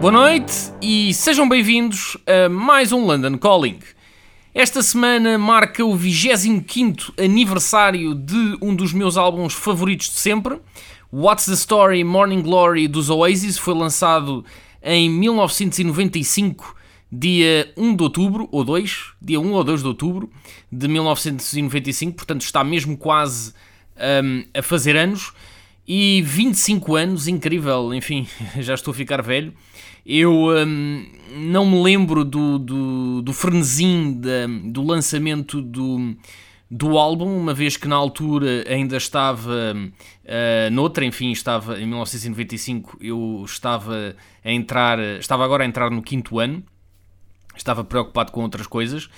Boa noite e sejam bem-vindos a mais um London Calling. Esta semana marca o 25 aniversário de um dos meus álbuns favoritos de sempre. What's the Story Morning Glory dos Oasis foi lançado em 1995, dia 1 de outubro, ou 2, dia 1 ou 2 de outubro de 1995, portanto está mesmo quase hum, a fazer anos. E 25 anos, incrível, enfim, já estou a ficar velho. Eu hum, não me lembro do, do, do frenesim da- do lançamento do, do álbum, uma vez que na altura ainda estava ah, noutra, enfim, estava em 1995, eu estava a entrar, estava agora a entrar no quinto ano estava preocupado com outras coisas